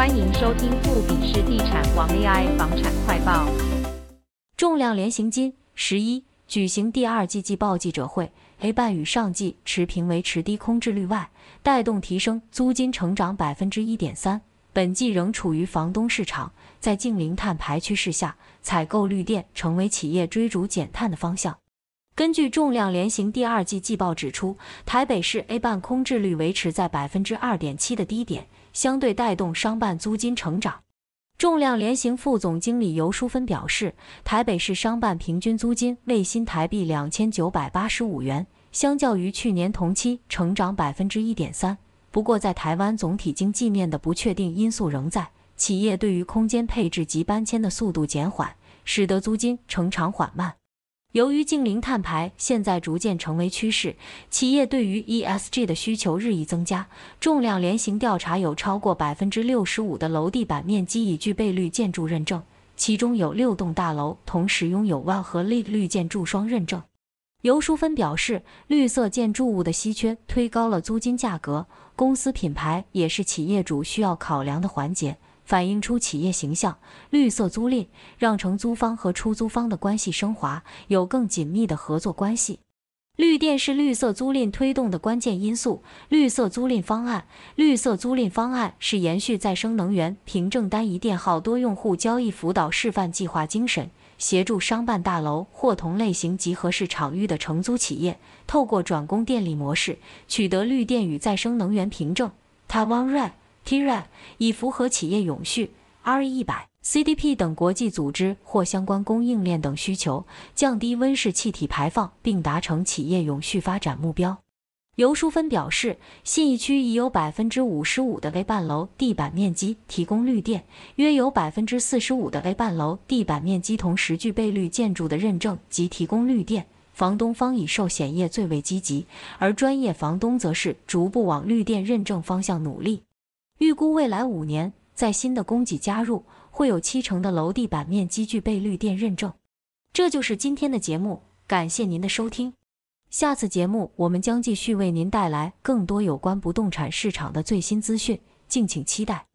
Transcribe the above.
欢迎收听富比士地产王 AI 房产快报。重量联行金十一举行第二季季报记者会，A 办与上季持平维持低空置率外，带动提升租金成长百分之一点三。本季仍处于房东市场，在净零碳排趋势下，采购绿电成为企业追逐减碳的方向。根据仲量联行第二季季报指出，台北市 A 办空置率维持在百分之二点七的低点，相对带动商办租金成长。仲量联行副总经理尤淑芬表示，台北市商办平均租金为新台币两千九百八十五元，相较于去年同期成长百分之一点三。不过，在台湾总体经济面的不确定因素仍在，企业对于空间配置及搬迁的速度减缓，使得租金成长缓慢。由于净零碳排现在逐渐成为趋势，企业对于 ESG 的需求日益增加。重量联行调查有超过百分之六十五的楼地板面积已具备绿建筑认证，其中有六栋大楼同时拥有 WELL 和 LEED 绿建筑双认证。尤淑芬表示，绿色建筑物的稀缺推高了租金价格，公司品牌也是企业主需要考量的环节。反映出企业形象，绿色租赁让承租方和出租方的关系升华，有更紧密的合作关系。绿电是绿色租赁推动的关键因素。绿色租赁方案，绿色租赁方案是延续再生能源凭证单一电号多用户交易辅导示范计划精神，协助商办大楼或同类型集合式场域的承租企业，透过转供电力模式取得绿电与再生能源凭证。台湾 RED TRED 以符合企业永续、RE100、CDP 等国际组织或相关供应链等需求，降低温室气体排放，并达成企业永续发展目标。游淑芬表示，信义区已有百分之五十五的 A 半楼地板面积提供绿电，约有百分之四十五的 A 半楼地板面积同时具备绿建筑的认证及提供绿电。房东方以寿险业最为积极，而专业房东则是逐步往绿电认证方向努力。预估未来五年，在新的供给加入，会有七成的楼地板面积具备绿电认证。这就是今天的节目，感谢您的收听。下次节目我们将继续为您带来更多有关不动产市场的最新资讯，敬请期待。